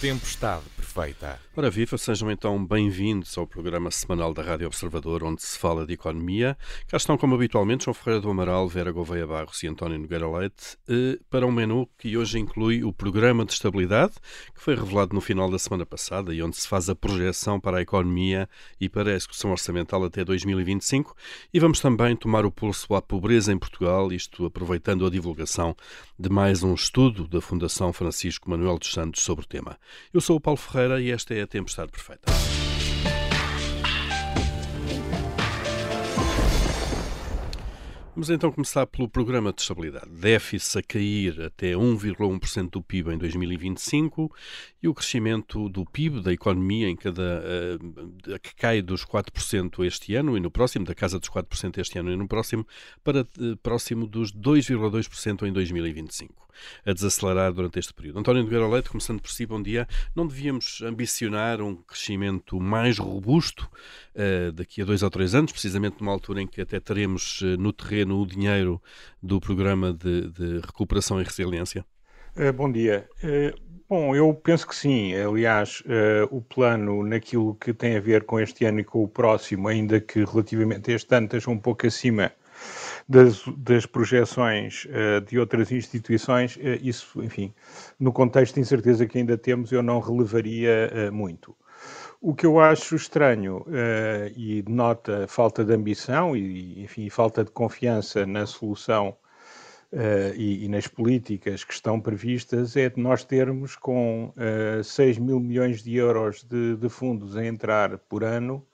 Tempestade Perfeita. Ora viva, sejam então bem-vindos ao programa semanal da Rádio Observador, onde se fala de economia. Cá estão, como habitualmente, João Ferreira do Amaral, Vera Gouveia Barros e António Nogueira Leite, para um menu que hoje inclui o Programa de Estabilidade, que foi revelado no final da semana passada e onde se faz a projeção para a economia e para a execução orçamental até 2025. E vamos também tomar o pulso à pobreza em Portugal, isto aproveitando a divulgação de mais um estudo da Fundação Francisco Manuel dos Santos sobre o tema. Eu sou o Paulo Ferreira e esta é a Tempestade Perfeita. Vamos então começar pelo programa de estabilidade. Déficit a cair até 1,1% do PIB em 2025 e o crescimento do PIB, da economia, em cada uh, que cai dos 4% este ano e no próximo, da casa dos 4% este ano e no próximo, para uh, próximo dos 2,2% em 2025 a desacelerar durante este período. António Nogueira Leite, começando por si, bom dia. Não devíamos ambicionar um crescimento mais robusto uh, daqui a dois ou três anos, precisamente numa altura em que até teremos no terreno o dinheiro do programa de, de recuperação e resiliência? Bom dia. Bom, eu penso que sim. Aliás, o plano naquilo que tem a ver com este ano e com o próximo, ainda que relativamente a este ano esteja um pouco acima das, das projeções uh, de outras instituições, uh, isso, enfim, no contexto de incerteza que ainda temos, eu não relevaria uh, muito. O que eu acho estranho e denota falta de ambição e, enfim, falta de confiança na solução e, e, nas políticas que estão previstas é de nós termos com 6 mil milhões de euros de, de fundos a entrar por ano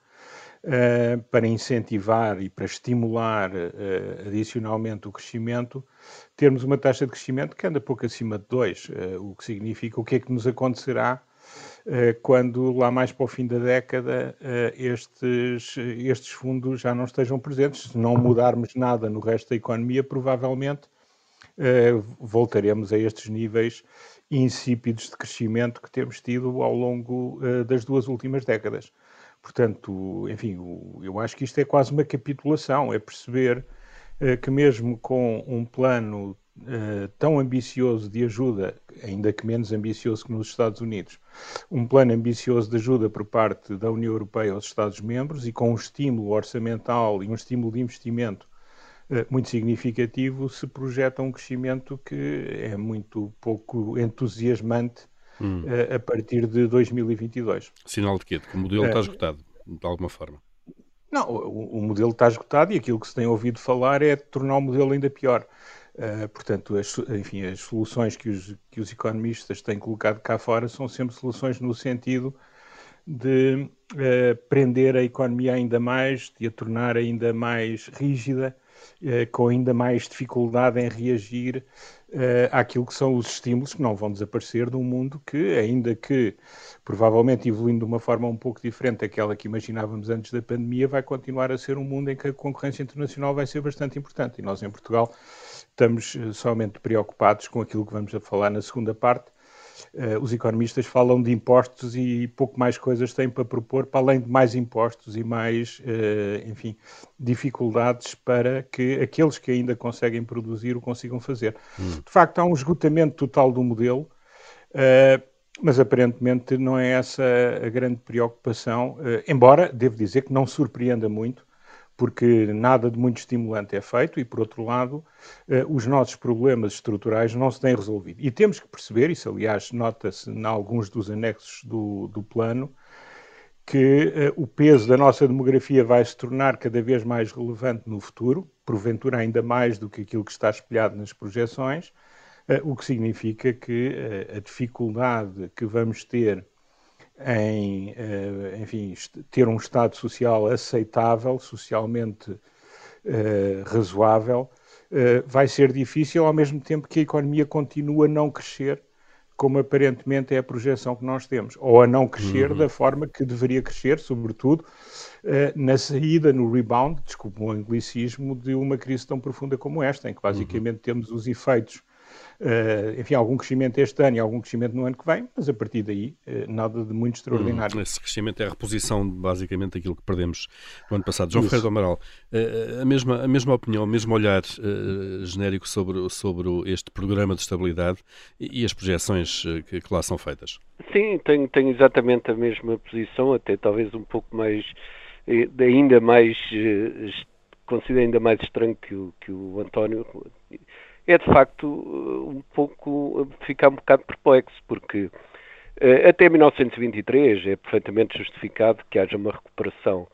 uh, para incentivar e para estimular uh, adicionalmente o crescimento, termos uma taxa de crescimento que anda pouco acima de 2, uh, o que significa o que é que nos acontecerá quando lá mais para o fim da década estes, estes fundos já não estejam presentes. Se não mudarmos nada no resto da economia, provavelmente voltaremos a estes níveis insípidos de crescimento que temos tido ao longo das duas últimas décadas. Portanto, enfim, eu acho que isto é quase uma capitulação, é perceber eh, que mesmo com um plano eh, tão ambicioso de ajuda, ainda que menos ambicioso que nos Estados Unidos, um plano ambicioso de ajuda por parte da União Europeia aos Estados-membros e com um estímulo orçamental e um estímulo de investimento eh, muito significativo, se projeta um crescimento que é muito pouco entusiasmante hum. a, a partir de 2022. Sinal de quê? De que o modelo está esgotado, de alguma forma? Não, o, o, modelo está esgotado e aquilo que se tem ouvido falar é tornar o modelo ainda pior. Uh, portanto, as, enfim, as soluções que os, que os economistas têm colocado cá fora são sempre soluções no sentido de uh, prender a economia ainda mais, de a tornar ainda mais rígida, com ainda mais dificuldade em reagir uh, àquilo que são os estímulos que não vão desaparecer de um mundo que, ainda que provavelmente evoluindo de uma forma um pouco diferente daquela que imaginávamos antes da pandemia, vai continuar a ser um mundo em que a concorrência internacional vai ser bastante importante. E nós, em Portugal, estamos eh, somente preocupados com aquilo que vamos a falar na segunda parte, Uh, os economistas falam de impostos e pouco mais coisas têm para propor, para além de mais impostos e mais, uh, enfim, dificuldades para que aqueles que ainda conseguem produzir o consigam fazer. Hum. De facto, há um esgotamento total do modelo, uh, mas aparentemente não é essa a grande preocupação, embora, devo dizer que não surpreenda muito, porque nada de muito estimulante é feito e, por outro lado, eh, os nossos problemas estruturais não se têm resolvido. E temos que perceber, isso aliás nota-se em alguns dos anexos do, do plano, que uh, o peso da nossa demografia vai se tornar cada vez mais relevante no futuro, porventura ainda mais do que aquilo que está espelhado nas projeções, uh, o que significa que a dificuldade que vamos ter em, uh, enfim, ter um Estado social aceitável, socialmente uh, razoável, uh, vai ser difícil, ao mesmo tempo que a economia continua a não crescer, como aparentemente é a projeção que nós temos, ou a não crescer uhum. da forma que deveria crescer, sobretudo na saída, no rebound, desculpe o anglicismo, de uma crise tão profunda como esta, em que basicamente uhum. temos os efeitos uh, enfim, algum crescimento este ano e algum crescimento no ano que vem, mas a partir daí uh, nada de muito extraordinário. Hum, esse crescimento é a reposição, basicamente, daquilo que perdemos no ano passado. João Ferreira do Amaral, uh, a, mesma, a mesma opinião, o mesmo olhar genérico sobre, sobre este programa de estabilidade e, e as projeções que, que, lá são feitas? Sim, tenho, tenho exatamente a mesma posição, até talvez um pouco mais, ainda mais considero ainda mais estranho que o, que o António, é de facto um pouco, ficar um bocado perplexo, porque eh, até 1923 é perfeitamente justificado que haja uma recuperação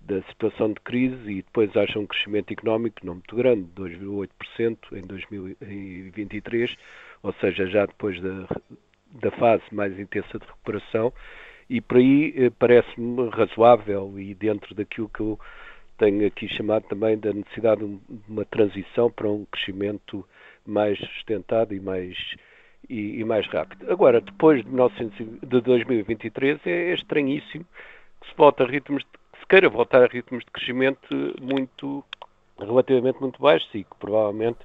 da situação de crise e depois haja um crescimento económico não muito grande, 2,8% em 2023, ou seja, já depois da, da fase mais intensa de recuperação, e por aí eh, parece-me razoável e dentro daquilo que eu tenho aqui chamado também da necessidade de uma transição para um crescimento mais sustentado e mais, e, e mais rápido. Agora, depois de, 1900, de 2023, é, é estranhíssimo que se, volta a ritmos de, se queira voltar a ritmos de crescimento muito, relativamente muito baixos e que provavelmente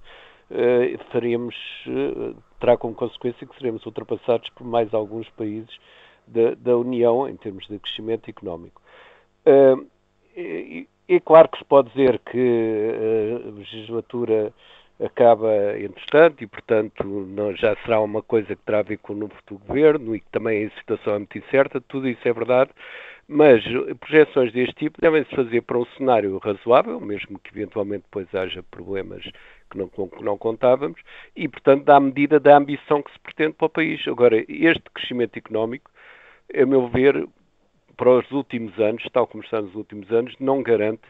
eh, faremos, eh, terá como consequência que seremos ultrapassados por mais alguns países da, da União em termos de crescimento económico. Uh, é claro que se pode dizer que eh, a legislatura acaba entretanto e, portanto, não, já será uma coisa que terá a ver com o novo do governo e que também a situação é muito incerta, tudo isso é verdade, mas projeções deste tipo devem-se fazer para um cenário razoável, mesmo que eventualmente depois haja problemas que não, com que não contávamos, e, portanto, dá medida da ambição que se pretende para o país. Agora, este crescimento económico, a meu ver, para os últimos anos, tal como está nos últimos anos, não garante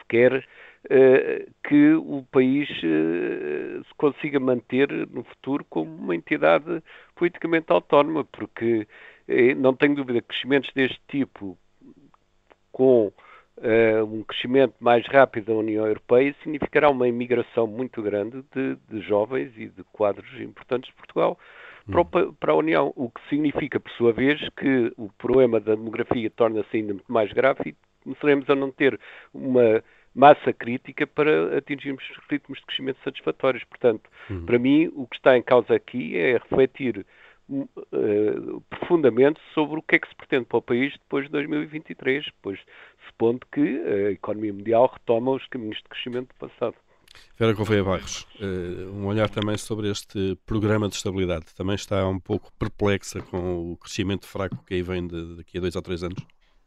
sequer uh, que o país uh, se consiga manter no futuro como uma entidade politicamente autónoma, porque uh, não tenho dúvida que crescimentos deste tipo, com um crescimento mais rápido da União Europeia, significará uma imigração muito grande de, de jovens e de quadros importantes de Portugal para, para, a União, o que significa, por sua vez, que o problema da demografia torna-se ainda muito mais grave e começaremos a não ter uma massa crítica para atingirmos ritmos de crescimento satisfatórios. Portanto, uhum. para mim, o que está em causa aqui é refletir uh, profundamente sobre o que é que se pretende para o país depois de 2023, depois supondo que a economia mundial retoma os caminhos de crescimento do passado. Vera Gouveia Barros, eh, um olhar também sobre este programa de estabilidade. Também está um pouco perplexa com o crescimento fraco que aí vem daqui a dois ou três anos?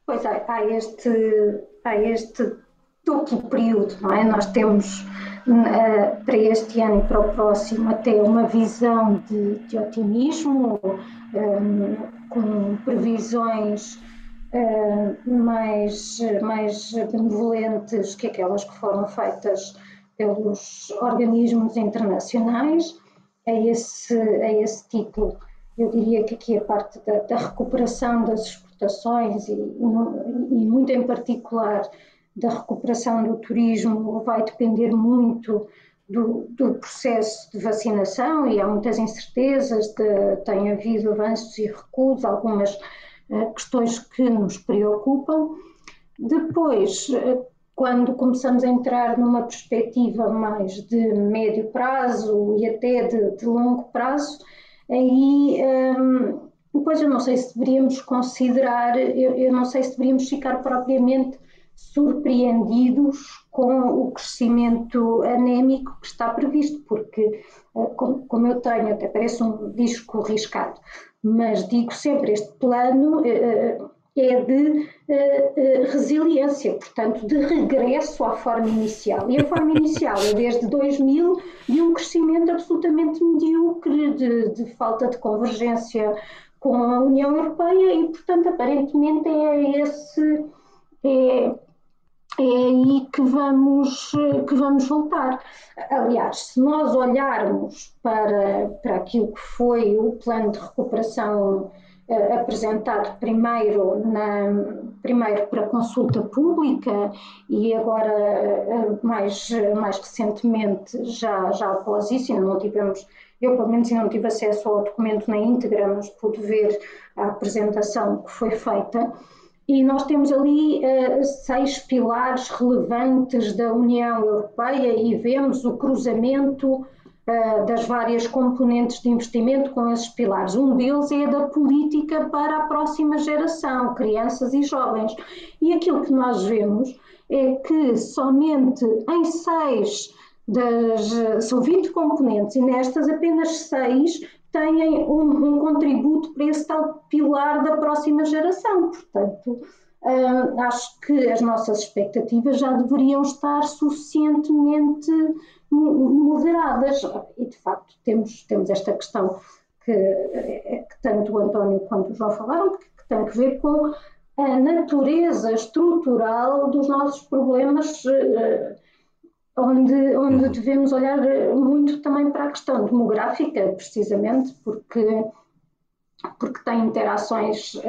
Pois é, há este, há este duplo período, não é? Nós temos uh, para este ano e para o próximo até uma visão de, de otimismo, um, com previsões mais, mais benevolentes que aquelas que foram feitas pelos organismos internacionais a esse, a esse título. Eu diria que aqui a parte da, da recuperação das exportações e, e, muito em particular da recuperação do turismo vai depender muito do, do, processo de vacinação e há muitas incertezas, de, tem havido avanços e recuos, algumas uh, questões que nos preocupam. Depois, uh, quando começamos a entrar numa perspectiva mais de médio prazo e até de, de longo prazo, aí um, depois eu não sei se deveríamos considerar, eu, eu, não sei se deveríamos ficar propriamente surpreendidos com o crescimento anémico que está previsto, porque, uh, como, como eu tenho, até parece um disco riscado, mas digo sempre, este plano. É de uh, uh, resiliência, portanto, de regresso à forma inicial. E a forma inicial é desde 2000 de um crescimento absolutamente medíocre, de, de falta de convergência com a União Europeia e, portanto, aparentemente é esse. É, é aí que vamos, que vamos voltar. Aliás, se nós olharmos para, para aquilo que foi o plano de recuperação apresentado primeiro, na, primeiro para consulta pública e agora uh, mais, mais recentemente, já, já após isso, ainda não tivemos, eu pelo menos ainda não tive acesso ao documento na íntegra, mas pude ver a apresentação que foi feita. E nós temos ali uh, seis pilares relevantes da União Europeia e vemos o cruzamento das várias componentes de investimento com esses pilares. Um deles é da política para a próxima geração, crianças e jovens. E aquilo que nós vemos é que somente em seis das. são 20 componentes e nestas apenas seis têm um, um contributo para esse tal pilar da próxima geração. Portanto, uh, acho que as nossas expectativas já deveriam estar suficientemente moderadas. E, de facto, temos, temos esta questão que, eh, que tanto o António quanto o João falaram, que, que tem que ver com a natureza estrutural dos nossos problemas. Uh, onde, onde uhum. devemos olhar muito também para a questão demográfica, precisamente porque, porque tem interações uh,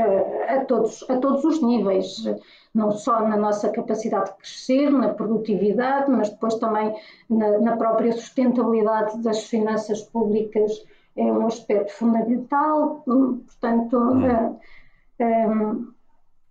a, todos, a todos os níveis, não só na nossa capacidade de crescer, na produtividade, mas depois também na, na própria sustentabilidade das finanças públicas, é um aspecto fundamental. Portanto, uhum. uh, eh, um, eh,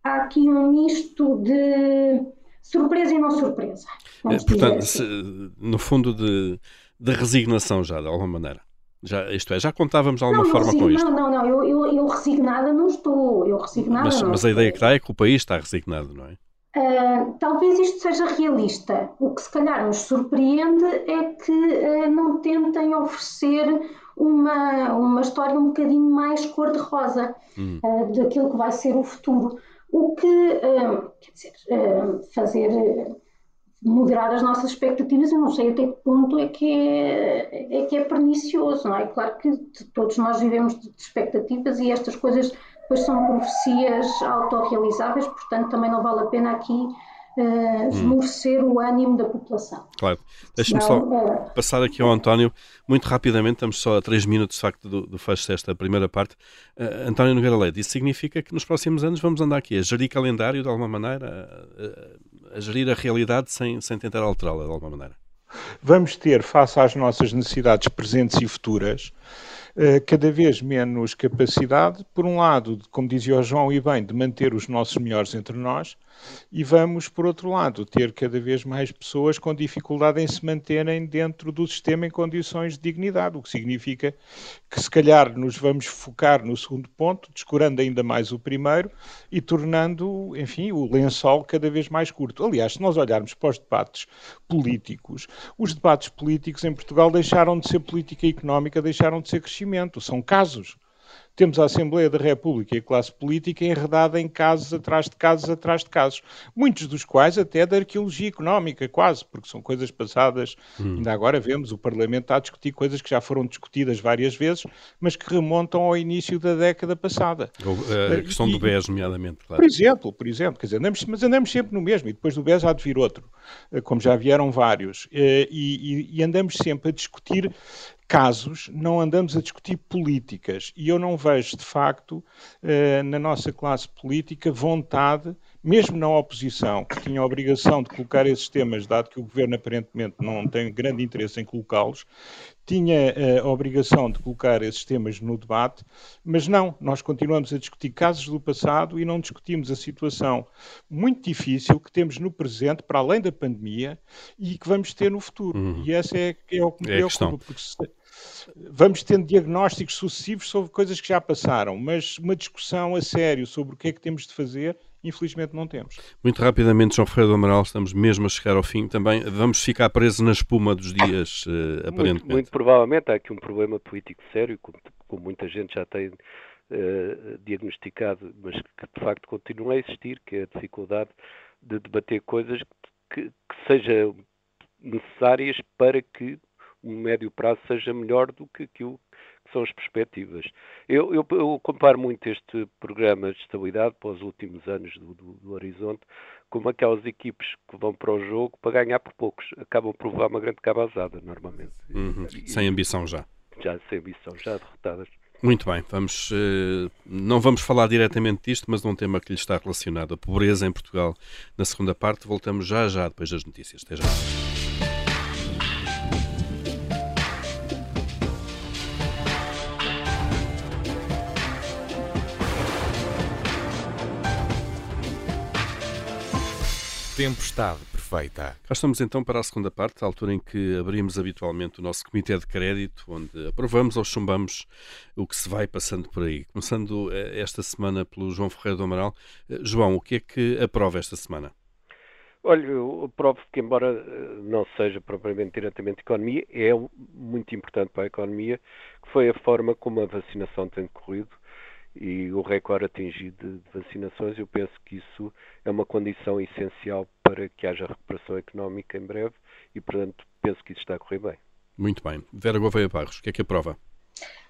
há aqui um misto de surpresa e não surpresa. É, portanto, assim. se, no fundo, de, de resignação já, de alguma maneira. Já, isto é, já contávamos de alguma não, forma com isto. Não, não, não, eu, eu, eu, resignada não estou. Eu resignada mas, não mas a ideia que dá é que o país está resignado, não é? Uh, talvez isto seja realista. O que se calhar nos surpreende é que uh, não tentem oferecer uma, uma história um bocadinho mais cor-de-rosa hum. uh, daquilo que vai ser o futuro. O que, quer dizer, fazer moderar as nossas expectativas, eu não sei até que ponto é que é, é que é pernicioso, não é? Claro que todos nós vivemos de expectativas e estas coisas depois são profecias autorrealizáveis, portanto também não vale a pena aqui uh, esmorecer hum. o ânimo da população. Claro. Deixa-me só uh, passar aqui ao António, muito rapidamente, estamos só a três minutos de facto do, do fecho desta primeira parte. Uh, António Nogueira Leite, isso significa que nos próximos anos vamos andar aqui a gerir calendário de alguma maneira, a gerir a realidade sem, sem tentar alterá-la de alguma maneira? Vamos ter, face às nossas necessidades presentes e futuras, eh, cada vez menos capacidade, por um lado, como dizia o João e bem, de manter os nossos melhores entre nós, e vamos, por outro lado, ter cada vez mais pessoas com dificuldade em se manterem dentro do sistema em condições de dignidade, o que significa que, se calhar, nos vamos focar no segundo ponto, descurando ainda mais o primeiro e tornando, enfim, o lençol cada vez mais curto. Aliás, se nós olharmos para os debates políticos, os debates políticos em Portugal deixaram de ser política económica, deixaram de ser crescimento, são casos temos a Assembleia da República e a classe política enredada em casos atrás de casos atrás de casos, muitos dos quais até da arqueologia económica, quase, porque são coisas passadas. Hum. Ainda agora vemos o Parlamento a discutir coisas que já foram discutidas várias vezes, mas que remontam ao início da década passada. A eh, questão e, do BES, nomeadamente, claro. Por exemplo, por exemplo, quer dizer, andamos, mas andamos sempre no mesmo, e depois do BES há de vir outro, eh, como já vieram vários, eh, e, e, e andamos sempre a discutir casos, não andamos a discutir políticas. E eu não vejo, de facto, eh, na nossa classe política, vontade, mesmo na oposição, que tinha a obrigação de colocar esses temas, dado que o governo aparentemente não tem grande interesse em colocá-los, tinha eh, a obrigação de colocar esses temas no debate, mas não, nós continuamos a discutir casos do passado e não discutimos a situação muito difícil que temos no presente, para além da pandemia, e que vamos ter no futuro. Uhum. E essa é, é o que me é preocupa, porque se, vamos tendo diagnósticos sucessivos sobre coisas que já passaram, mas uma discussão a sério sobre o que é que temos de fazer, infelizmente não temos. Muito rapidamente, João Ferreira do Amaral, estamos mesmo a chegar ao fim também. Vamos ficar presos na espuma dos dias, uh, aparentemente. Muito, muito, provavelmente há aqui um problema político sério, como, como muita gente já tem uh, diagnosticado, mas que de facto continua a existir, que é a dificuldade de debater coisas que, que sejam necessárias para que um médio prazo seja melhor do que aquilo que são as perspectivas. Eu, eu, eu comparo muito este programa de estabilidade para os últimos anos do, do, do, Horizonte como aquelas equipes que vão para o jogo para ganhar por poucos. Acabam por levar uma grande cabazada, normalmente. Uhum. E, sem ambição já. Já sem ambição, já derrotadas. Muito bem, vamos, uh, não vamos falar diretamente disto, mas de um tema que lhe está relacionado, a pobreza em Portugal. Na segunda parte, voltamos já já depois das notícias. Até já. Tempestade feita. Cá estamos então para a segunda parte, a altura em que abrimos habitualmente o nosso comitê de crédito, onde aprovamos ou chumbamos o que se vai passando por aí. Começando eh, esta semana pelo João Ferreira do Amaral. Eh, João, o que é que aprova esta semana? Olha, eu aprovo que, embora eh, não seja propriamente diretamente economia, é muito importante para a economia, que foi a forma como a vacinação tem decorrido e o recorde atingido de vacinações, eu penso que isso é uma condição essencial para que haja recuperação económica em breve e, portanto, penso que isso está a correr bem. Muito bem. Vera Gouveia Barros, o que é que aprova?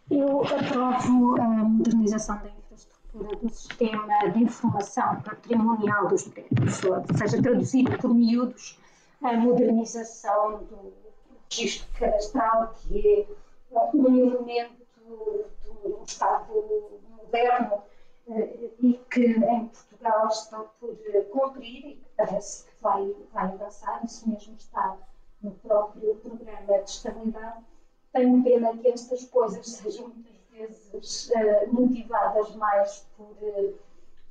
Eu aprovo a modernização da infraestrutura do sistema de informação patrimonial dos prédios, ou seja, traduzido por miúdos, a modernização do registro cadastral, que é um elemento do Estado moderno eh, e que em Portugal está por eh, cumprir e que parece que vai, vai avançar, isso mesmo está no próprio programa de estabilidade. Tenho pena que estas coisas sejam muitas vezes uh, motivadas mais por,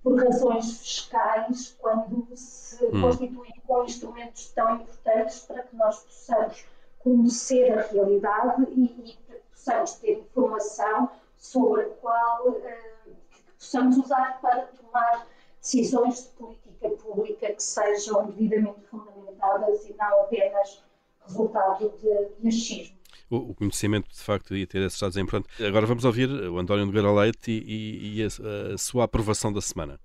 por razões fiscais, quando se hum. constituem com instrumentos tão importantes para que nós possamos conhecer a realidade e, e possamos ter informação sobre a qual uh, possamos usar para tomar decisões de política pública que sejam devidamente fundamentadas e não apenas resultado de, de achismo. O, conhecimento, de facto, ia ter esses dados em pronto. Agora vamos ouvir o António Nogueira Leite e, e, e a, a sua aprovação da semana.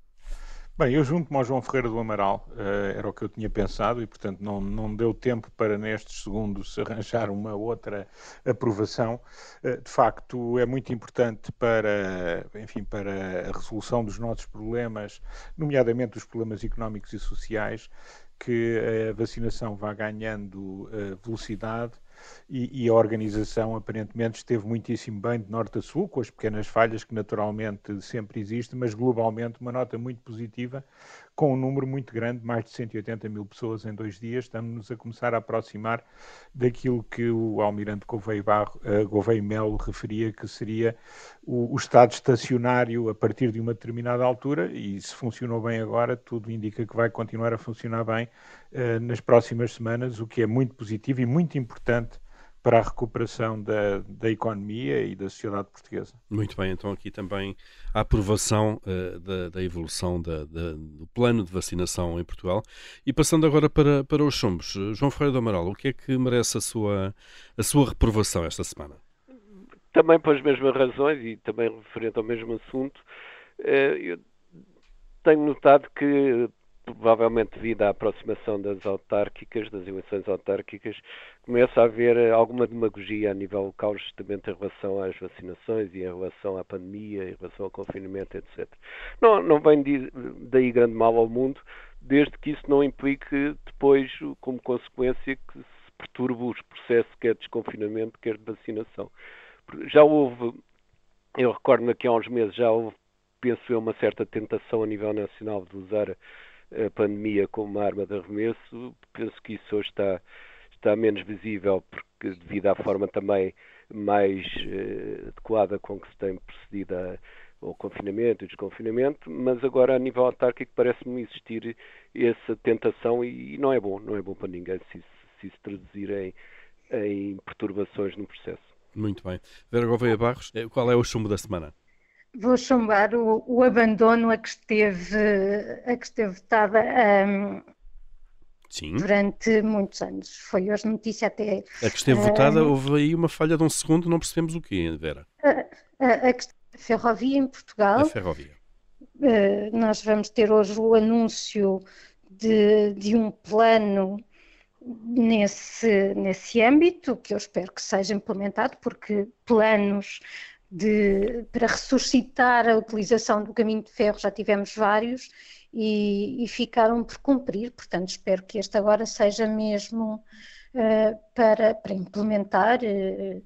Bem, eu junto-me ao João Ferreira do Amaral, uh, era o que eu tinha pensado e, portanto, não, não deu tempo para nestes segundos arranjar uma outra aprovação. Uh, de facto, é muito importante para, enfim, para a resolução dos nossos problemas, nomeadamente os problemas económicos e sociais, que a vacinação vá ganhando uh, velocidade e, e, a organização aparentemente esteve muitíssimo bem de norte a sul, com as pequenas falhas que naturalmente sempre existem, mas globalmente uma nota muito positiva, com um número muito grande, mais de 180 mil pessoas em dois dias. Estamos a começar a aproximar daquilo que o almirante Gouveia, Barro, uh, Gouveia Melo referia, que seria o, o estado estacionário a partir de uma determinada altura, e se funcionou bem agora, tudo indica que vai continuar a funcionar bem uh, nas próximas semanas, o que é muito positivo e muito importante para a recuperação da, da economia e da sociedade portuguesa. Muito bem, então aqui também a aprovação uh, da, da, evolução da, da, do plano de vacinação em Portugal. E passando agora para, para os chumbos, João Ferreira do Amaral, o que é que merece a sua, a sua reprovação esta semana? Também pelas mesmas razões e também referente ao mesmo assunto, uh, eu tenho notado que provavelmente devido à aproximação das autárquicas, das eleições autárquicas, começa a haver alguma demagogia a nível local, justamente em relação às vacinações e em relação à pandemia, em relação ao confinamento, etc. Não, não vem daí grande mal ao mundo, desde que isso não implique depois, como consequência, que se perturbe os processos, quer de desconfinamento, quer de vacinação. Já houve, eu recordo-me que há uns meses já houve, penso eu, uma certa tentação a nível nacional de usar a pandemia como uma arma de arremesso, penso que isso hoje está, está menos visível, porque devido à forma também mais eh, adequada com que se tem procedido a, ao confinamento e desconfinamento, mas agora a nível autárquico parece-me existir essa tentação e, e, não é bom, não é bom para ninguém se, se isso traduzir em, em perturbações no processo. Muito bem. Vera Gouveia Barros, eh, qual é o chumbo da semana? Vou chumbar o, o, abandono a que esteve, a que esteve votada um, durante muitos anos. Foi hoje notícia até. A que esteve votada, houve aí uma falha de um segundo, não percebemos o quê, Vera? A, a, a ferrovia em Portugal. A ferrovia. Uh, nós vamos ter hoje o anúncio de, de um plano nesse, nesse âmbito, que eu espero que seja implementado, porque planos de, para ressuscitar a utilização do caminho de ferro, já tivemos vários e, e ficaram por cumprir, portanto espero que este agora seja mesmo uh, para, para implementar uh,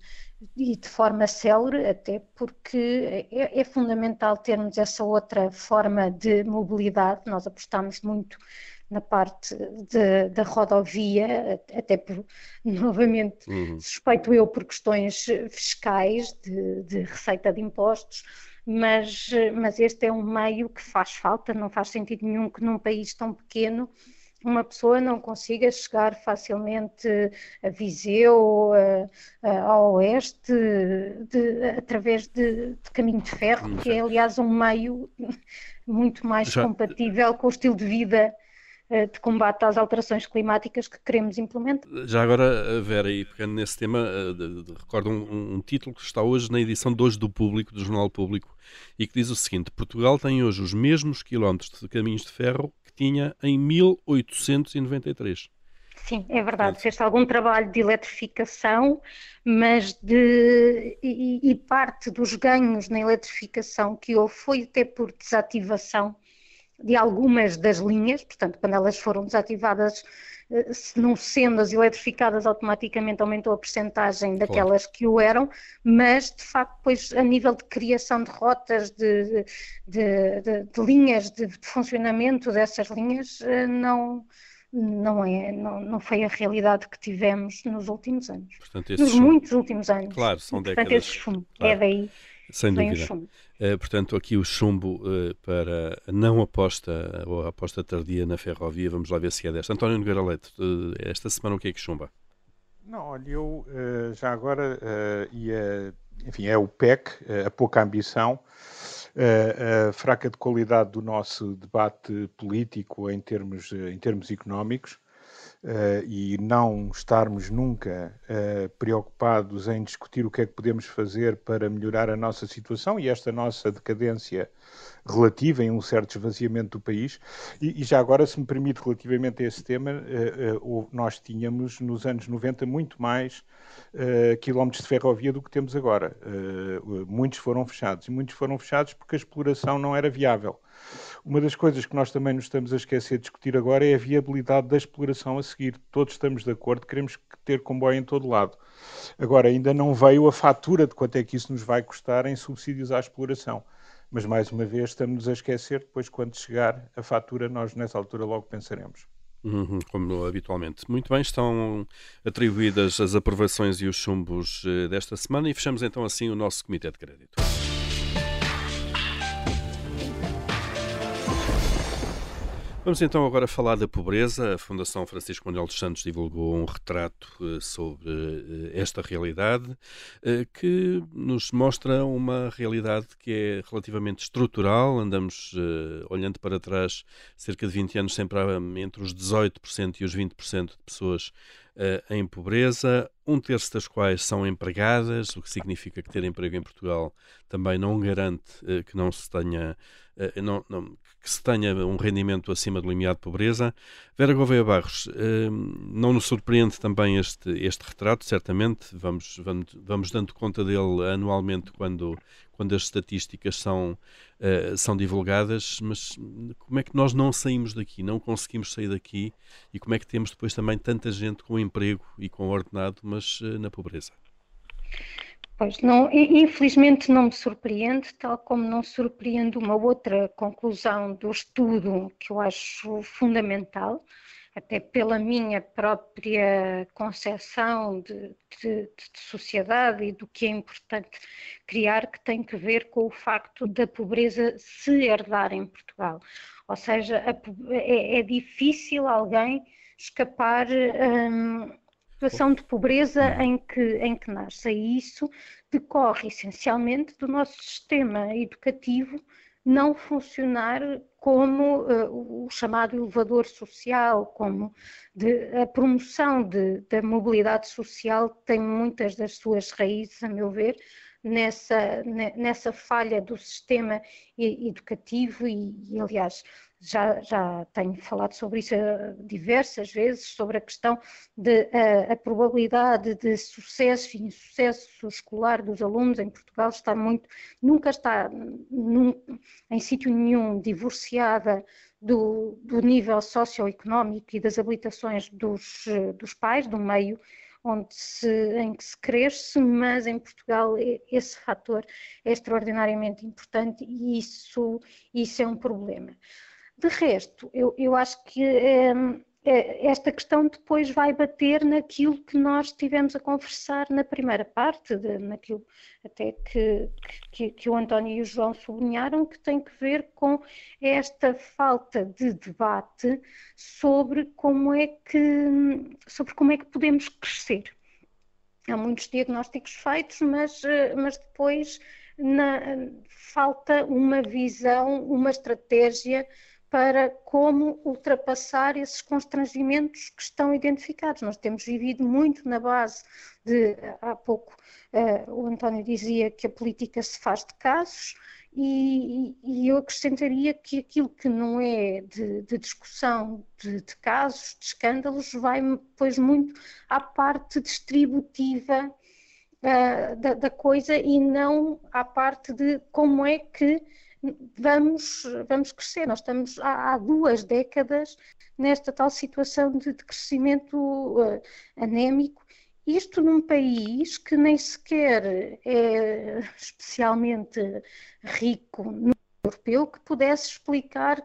e de forma célere, até porque é, é, fundamental termos essa outra forma de mobilidade, nós apostamos muito na parte de, da rodovia, até por, novamente, uhum. suspeito eu por questões fiscais, de, de, receita de impostos, mas, mas este é um meio que faz falta, não faz sentido nenhum que num país tão pequeno uma pessoa não consiga chegar facilmente a Viseu, a, a, ao oeste, de, através de, de, caminho de ferro, que é aliás um meio muito mais Já... compatível com o estilo de vida de combate às alterações climáticas que queremos implementar. Já agora, Vera, e pegando nesse tema, eh, recordo um, um, título que está hoje na edição de hoje do Público, do Jornal Público, e que diz o seguinte: Portugal tem hoje os mesmos quilómetros de caminhos de ferro que tinha em 1893. Sim, é verdade. Fez algum trabalho de eletrificação, mas de e, e, parte dos ganhos na eletrificação que houve foi até por desativação de algumas das linhas, portanto, quando elas foram desativadas, eh, se não sendo as eletrificadas, automaticamente aumentou a percentagem daquelas claro. que o eram, mas de facto, depois, a nível de criação de rotas, de, de, de, de linhas, de, funcionamento dessas linhas, eh, não, não, é, não, não foi a realidade que tivemos nos últimos anos. Portanto, nos chumbo, muitos últimos anos. Claro, são Portanto, décadas. Esse chumbo, é claro. é daí. Sem dúvida. Uh, portanto, aqui o chumbo uh, para a não aposta ou a aposta tardia na ferrovia, vamos lá ver se é desta. António Nogueira Leite, uh, esta semana o que é que chumba? Não, olha, eu já agora ia, enfim, é o PEC, a pouca ambição, a fraca de qualidade do nosso debate político em termos, em termos económicos uh, e não estarmos nunca uh, preocupados em discutir o que é que podemos fazer para melhorar a nossa situação e esta nossa decadência relativa em um certo esvaziamento do país. E, e já agora, se me permite, relativamente a esse tema, uh, nós tínhamos nos anos 90 muito mais quilómetros de ferrovia do que temos agora. muitos foram fechados e muitos foram fechados porque a exploração não era viável. Uma das coisas que nós também nos estamos a esquecer de discutir agora é a viabilidade da exploração a seguir. Todos estamos de acordo, queremos ter comboio em todo lado. Agora, ainda não veio a fatura de quanto é que isso nos vai custar em subsídios à exploração. Mas, mais uma vez, estamos a esquecer, depois, quando chegar a fatura, nós nessa altura logo pensaremos. Uhum, como habitualmente. Muito bem, estão atribuídas as aprovações e os chumbos eh, desta semana e fechamos então assim o nosso Comitê de Crédito. Vamos então agora falar da pobreza. A Fundação Francisco Manuel dos Santos divulgou um retrato uh, sobre uh, esta realidade uh, que nos mostra uma realidade que é relativamente estrutural. Andamos olhando para trás cerca de 20 anos sempre entre os 18% e os 20% de pessoas em pobreza, um terço das quais são empregadas, o que significa que ter emprego em Portugal também não garante que não se tenha eh, não, não, que se tenha um rendimento acima do limiar de pobreza. Vera Gouveia Barros, eh, não nos surpreende também este, este retrato, certamente, vamos, vamos, vamos dando conta dele anualmente quando, quando as estatísticas são, uh, são divulgadas, mas como é que nós não saímos daqui, não conseguimos sair daqui e como é que temos depois também tanta gente com emprego e com ordenado, mas uh, na pobreza? Pois não, infelizmente não me surpreende, tal como não surpreende uma outra conclusão do estudo que eu acho fundamental, até pela minha própria concepção de, de, de, sociedade e do que é importante criar, que tem que ver com o facto da pobreza se herdar em Portugal. Ou seja, a, é, é, difícil alguém escapar. Hum, situação de pobreza em que, em que nasce. E isso decorre essencialmente do nosso sistema educativo não funcionar como uh, o chamado elevador social, como de, a promoção de, da mobilidade social tem muitas das suas raízes, a meu ver, nessa, nessa falha do sistema educativo e, e aliás, já, já tenho falado sobre isso eh, diversas vezes, sobre a questão de a, a probabilidade de sucesso e insucesso escolar dos alunos em Portugal está muito, nunca está num, em sítio nenhum divorciada do, do nível socioeconómico e das habilitações dos, dos pais, do meio onde se, em que se cresce, mas em Portugal esse fator é extraordinariamente importante e isso, isso é um problema. De resto, eu, eu acho que é, é, esta questão depois vai bater naquilo que nós tivemos a conversar na primeira parte, de, naquilo até que, que, que, o António e o João sublinharam, que tem que ver com esta falta de debate sobre como é que, sobre como é que podemos crescer. Há muitos diagnósticos feitos, mas, mas depois na, falta uma visão, uma estratégia para como ultrapassar esses constrangimentos que estão identificados. Nós temos vivido muito na base de, há pouco uh, o António dizia que a política se faz de casos, e, e, eu acrescentaria que aquilo que não é de, de discussão de, de, casos, de escândalos, vai pois muito à parte distributiva uh, da, da, coisa e não à parte de como é que vamos, vamos crescer. Nós estamos há, há duas décadas nesta tal situação de, crescimento uh, anémico, isto num país que nem sequer é especialmente rico no europeu, que pudesse explicar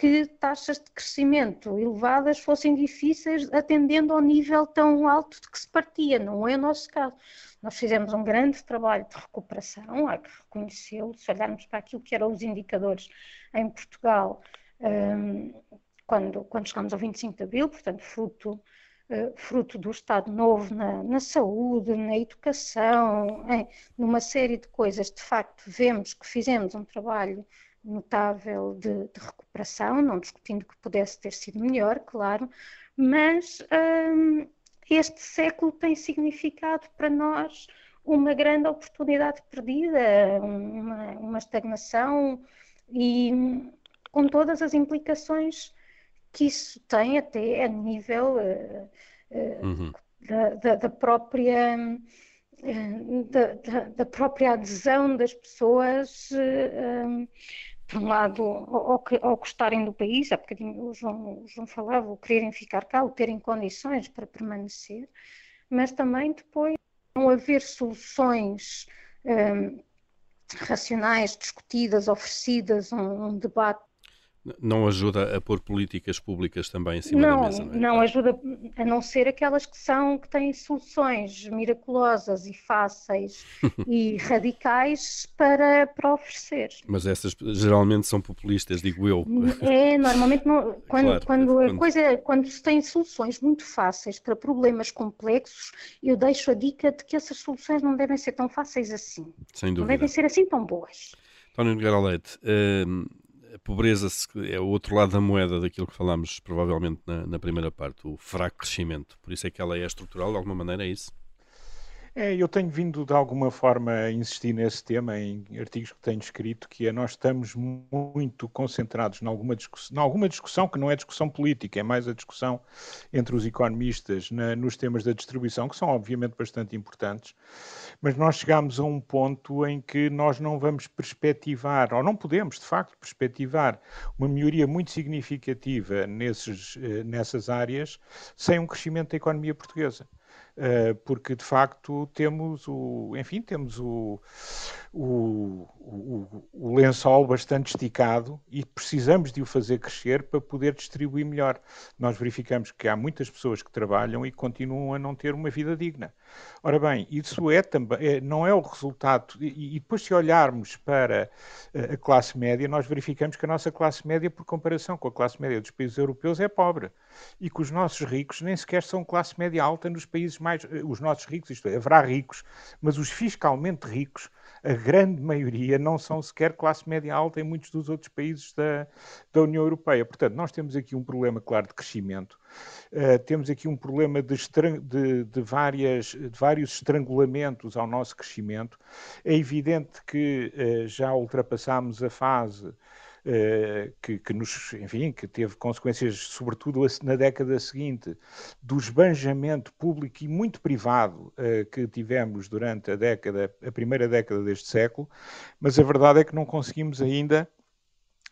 que taxas de crescimento elevadas fossem difíceis atendendo ao nível tão alto de que se partia. Não é o nosso caso. Nós fizemos um grande trabalho de recuperação, há que reconhecê-lo, se olharmos para aquilo que eram os indicadores em Portugal um, quando, quando chegámos ao 25 de Abril, portanto, fruto, uh, fruto do Estado Novo na, na saúde, na educação, em, numa série de coisas, de facto, vemos que fizemos um trabalho notável de, de recuperação, não discutindo que pudesse ter sido melhor, claro, mas um, este século tem significado para nós uma grande oportunidade perdida, uma, uma estagnação e com todas as implicações que isso tem até a nível uh, uh, uhum. da, da, da, própria uh, da, da, própria adesão das pessoas por um lado, ao, ao gostarem do há bocadinho o João, o João falava, o quererem ficar cá, o terem condições para permanecer, mas também depois não haver soluções um, racionais, discutidas, oferecidas, um, um debate não ajuda a pôr políticas públicas também em cima não, da mesa, não é? Não ajuda, a não ser aquelas que são, que têm soluções miraculosas e fáceis e radicais para, para oferecer. Mas essas geralmente são populistas, digo eu. É, normalmente não, quando, claro, quando, a coisa, quando se tem soluções muito fáceis para problemas complexos, eu deixo a dica de que essas soluções não devem ser tão fáceis assim. Sem dúvida. Não devem ser assim tão boas. António Nogueira Leite, hum, a pobreza é o outro lado da moeda daquilo que falámos provavelmente na, na, primeira parte, o fraco crescimento. Por isso é que ela é estrutural, de alguma maneira, é isso? É, eu tenho vindo de alguma forma a insistir nesse tema em artigos que tenho escrito, que é nós estamos muito concentrados em alguma discussão que não é discussão política, é mais a discussão entre os economistas na, nos temas da distribuição, que são obviamente bastante importantes, mas nós chegamos a um ponto em que nós não vamos perspectivar, ou não podemos de facto perspectivar, uma melhoria muito significativa nesses, eh, nessas áreas sem um crescimento da economia portuguesa. Eh, porque de facto temos o, enfim, temos o, o, o, o, lençol bastante esticado e precisamos de o fazer crescer para poder distribuir melhor. Nós verificamos que há muitas pessoas que trabalham e continuam a não ter uma vida digna. Ora bem, isso é também, é, não é o resultado, e, e depois se olharmos para a classe média, nós verificamos que a nossa classe média, por comparação com a classe média dos países europeus, é pobre. E que os nossos ricos nem sequer são classe média alta nos países mais. Eh, os nossos ricos, isto é, haverá ricos, mas os fiscalmente ricos a grande maioria não são sequer classe média alta em muitos dos outros países da, da União Europeia. Portanto, nós temos aqui um problema, claro, de crescimento, uh, temos aqui um problema de, de, de, várias, de vários estrangulamentos ao nosso crescimento. É evidente que uh, já ultrapassámos a fase que, que, nos, enfim, que teve consequências, sobretudo na década seguinte, do esbanjamento público e muito privado uh, que tivemos durante a década, a primeira década deste século, mas a verdade é que não conseguimos ainda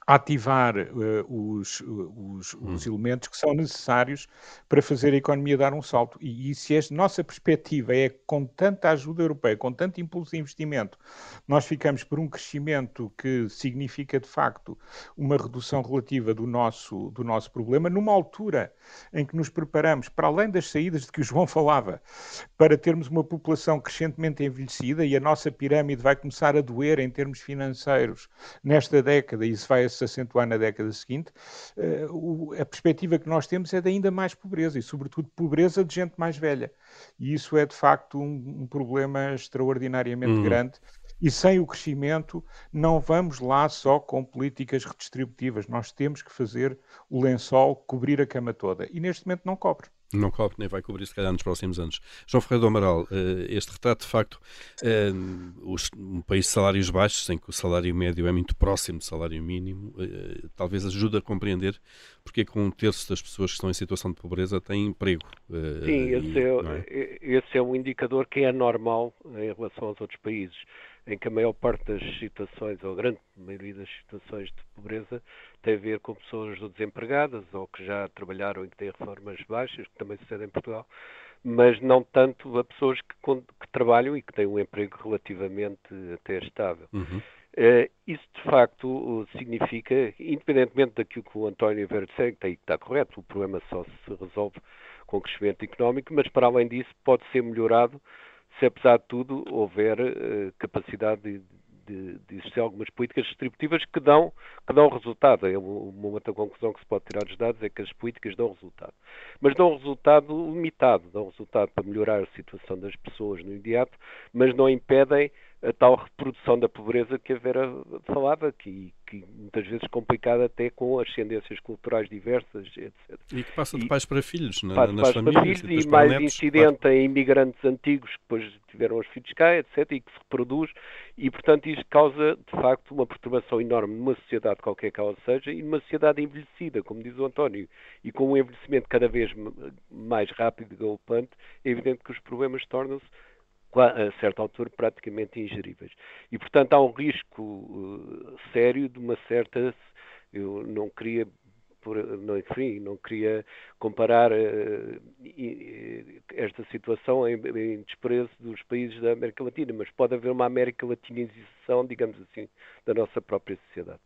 ativar uh, os, os, os hum. elementos que são necessários para fazer a economia dar um salto. E, e, se a nossa perspectiva é com tanta ajuda europeia, com tanto impulso de investimento, nós ficamos por um crescimento que significa de facto uma redução relativa do nosso, do nosso problema, numa altura em que nos preparamos, para além das saídas de que o João falava, para termos uma população crescentemente envelhecida e a nossa pirâmide vai começar a doer em termos financeiros nesta década, e isso vai se acentuar na década seguinte, uh, a perspectiva que nós temos é de ainda mais pobreza e, sobretudo, pobreza de gente mais velha. E isso é, de facto, um, um problema extraordinariamente uhum. grande. E sem o crescimento, não vamos lá só com políticas redistributivas. Nós temos que fazer o lençol cobrir a cama toda. E neste momento não cobre. Não cobre, nem vai cobrir, se calhar, nos próximos anos. João Ferreira do Amaral, eh, este retrato, de facto, eh, um país de salários baixos, em que o salário médio é muito próximo do salário mínimo, eh, talvez ajude a compreender porque é que um terço das pessoas que estão em situação de pobreza têm emprego. Sim, esse, é, é? esse é um indicador que é normal em relação aos outros países em que a maior parte das situações, ou a grande maioria das situações de pobreza, tem a ver com pessoas desempregadas ou que já trabalharam e que têm reformas baixas, que também sucede em Portugal, mas não tanto a pessoas que, que trabalham e que têm um emprego relativamente até estável. Uhum. Uh, isso, de facto, significa, independentemente daquilo que o António Verde segue, que está correto, o problema só se resolve com crescimento económico, mas, para além disso, pode ser melhorado se apesar de tudo houver uh, capacidade de, de, de, existir algumas políticas distributivas que dão, que dão resultado. É uma outra conclusão que se pode tirar dos dados é que as políticas dão resultado. Mas dão resultado limitado, dão resultado para melhorar a situação das pessoas no imediato, mas não impedem a tal reprodução da pobreza que a Vera falava, que, que muitas vezes complicada até com ascendências culturais diversas, etc. E que passa de pais para filhos, na, passa nas famílias. Para filhos, e, mais netos, incidente claro. em imigrantes antigos que depois tiveram os filhos cá, etc., e que se reproduz, e portanto isto causa de facto uma perturbação enorme numa sociedade qualquer que ela seja, e numa sociedade envelhecida, como diz o António, e com um envelhecimento cada vez mais rápido e galopante, é evidente que os problemas tornam-se a certa altura praticamente ingeríveis. E, portanto, há um risco uh, sério de uma certa. Eu não queria. Por, não, enfim, não queria comparar uh, esta situação em, em, desprezo dos países da América Latina, mas pode haver uma América Latinização, digamos assim, da nossa própria sociedade.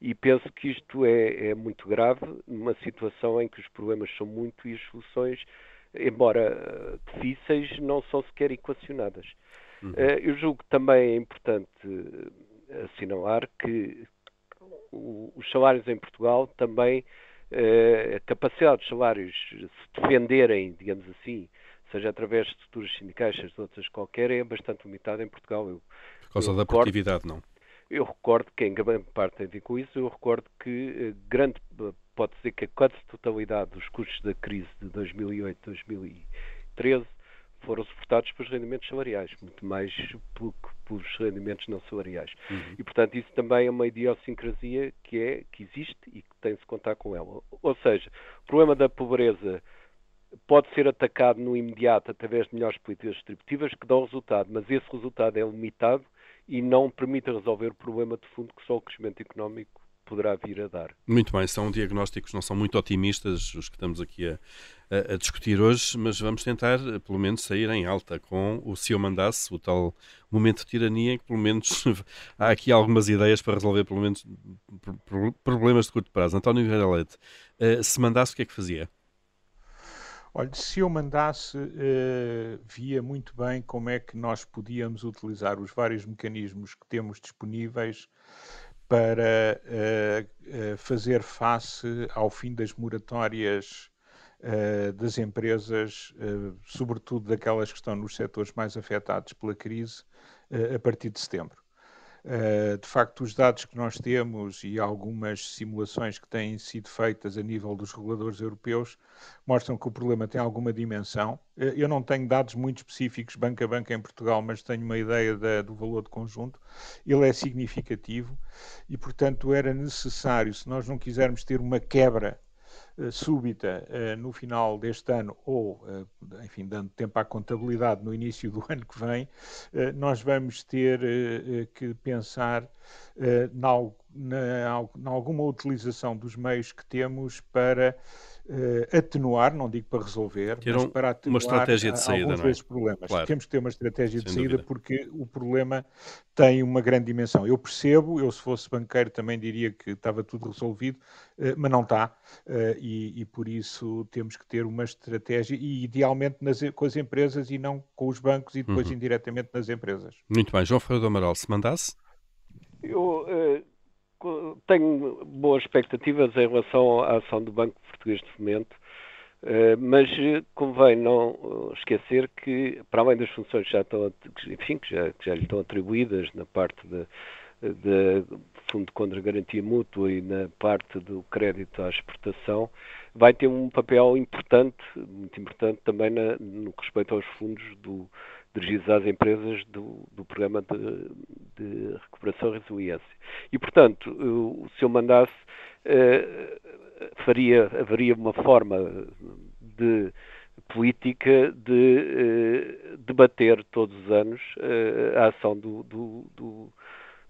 E penso que isto é, é muito grave numa situação em que os problemas são muito e as soluções embora eh, difíceis, não são sequer equacionadas. Uhum. Eh, eu julgo que também é importante eh, assinalar que os salários em Portugal também, a capacidade dos salários se defenderem, digamos assim, seja através de estruturas sindicais, seja de outras qualquer, é bastante limitada em Portugal. Eu, Por causa da recordo, produtividade, não? Eu recordo que, em grande parte tem a ver com isso, eu recordo que grande pode dizer que a quase totalidade dos custos da crise de 2008-2013 foram suportados pelos rendimentos salariais, muito mais por, pelos rendimentos não salariais. Uhum. E, portanto, isso também é uma idiosincrasia que, é, que existe e que tem-se contar com ela. Ou seja, o problema da pobreza pode ser atacado no imediato através de melhores políticas distributivas que dão resultado, mas esse resultado é limitado e não permite resolver o problema de fundo que só o crescimento económico poderá vir a dar. Muito bem, são diagnósticos não são muito otimistas os que estamos aqui a, a, a discutir hoje, mas vamos tentar pelo menos sair em alta com o se eu mandasse, o tal momento de tirania em que pelo menos há aqui algumas ideias para resolver pelo menos problemas de curto prazo. António Vieira Leite, uh, se mandasse o que é que fazia? Olha, se eu mandasse, uh, via muito bem como é que nós podíamos utilizar os vários mecanismos que temos disponíveis para uh, uh, fazer face ao fim das moratórias uh, das empresas, sobretudo daquelas que estão nos setores mais afetados pela crise, a partir de setembro. Uh, de facto, os dados que nós temos e algumas simulações que têm sido feitas a nível dos reguladores europeus mostram que o problema tem alguma dimensão. Uh, eu não tenho dados muito específicos banca a banca em Portugal, mas tenho uma ideia da, do valor de conjunto. Ele é significativo e, portanto, era necessário, se nós não quisermos ter uma quebra eh, súbita uh, no final deste ano ou, uh, enfim, dando tempo à contabilidade no início do ano que vem, nós vamos ter que pensar na alguma utilização dos meios que temos para uh, atenuar, não digo para resolver, mas para atenuar uma estratégia de saída, alguns não é? desses problemas. Claro. Temos que ter uma estratégia Sem de saída dúvida. porque o problema tem uma grande dimensão. Eu percebo, eu se fosse banqueiro também diria que estava tudo resolvido, uh, mas não está, uh, e, e, por isso temos que ter uma estratégia, e idealmente nas, com as empresas e não com os bancos e depois uhum. indiretamente nas empresas. Muito bem. João Ferreira do Amaral, se mandasse? Eu tenho boas expectativas em relação à ação do Banco Português de Fomento, eh, mas convém não esquecer que, para além das funções que já, estão, enfim, que já, que já lhe estão atribuídas na parte do Fundo contra Garantia Mútua e na parte do crédito à exportação, vai ter um papel importante, muito importante também na, no que respeita aos fundos do, dirigidos às empresas do, do programa de, de, recuperação e resiliência. E, portanto, o seu mandasse eh, faria, haveria uma forma de política de eh, debater todos os anos eh, a ação do, do, do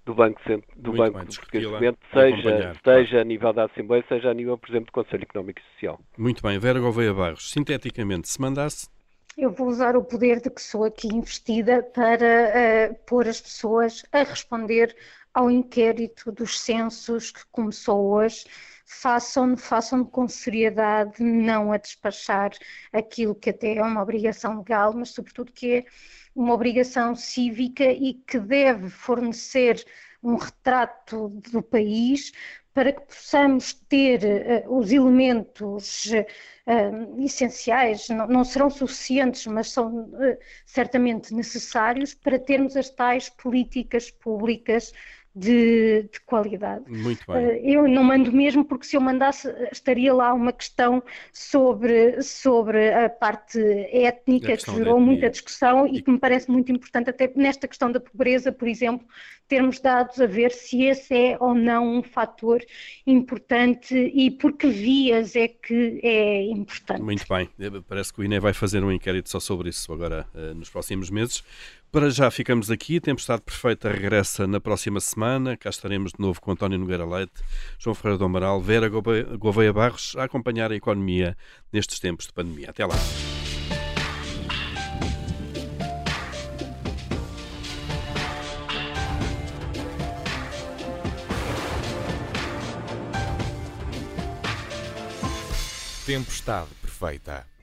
do Banco, do Muito banco bem, do Português seja, seja a nível da Assembleia, seja a nível, por exemplo, do Conselho Económico e Social. Muito bem. Vera Gouveia Barros, sinteticamente, se mandasse eu vou usar o poder de que sou aqui investida para uh, pôr as pessoas a responder ao inquérito dos censos que começou hoje. Façam-no façam com seriedade, não a despachar aquilo que até é uma obrigação legal, mas sobretudo que é uma obrigação cívica e que deve fornecer um retrato do país para que possamos ter uh, os elementos uh, essenciais, não, não, serão suficientes, mas são uh, certamente necessários para termos as tais políticas públicas de, de, qualidade. Muito bem. Eu não mando mesmo, porque se eu mandasse, estaria lá uma questão sobre, sobre a parte étnica, a que gerou muita discussão e... e que me parece muito importante, até nesta questão da pobreza, por exemplo, termos dados a ver se esse é ou não um fator importante e por que vias é que é importante. Muito bem. Parece que o INE vai fazer um inquérito só sobre isso agora eh, nos próximos meses. Para já ficamos aqui. Tempestade Perfeita regressa na próxima semana. Cá estaremos de novo com António Nogueira Leite, João Ferreira do Amaral, Vera Gouveia Barros a acompanhar a economia nestes tempos de pandemia. Até lá. Tempestade Perfeita.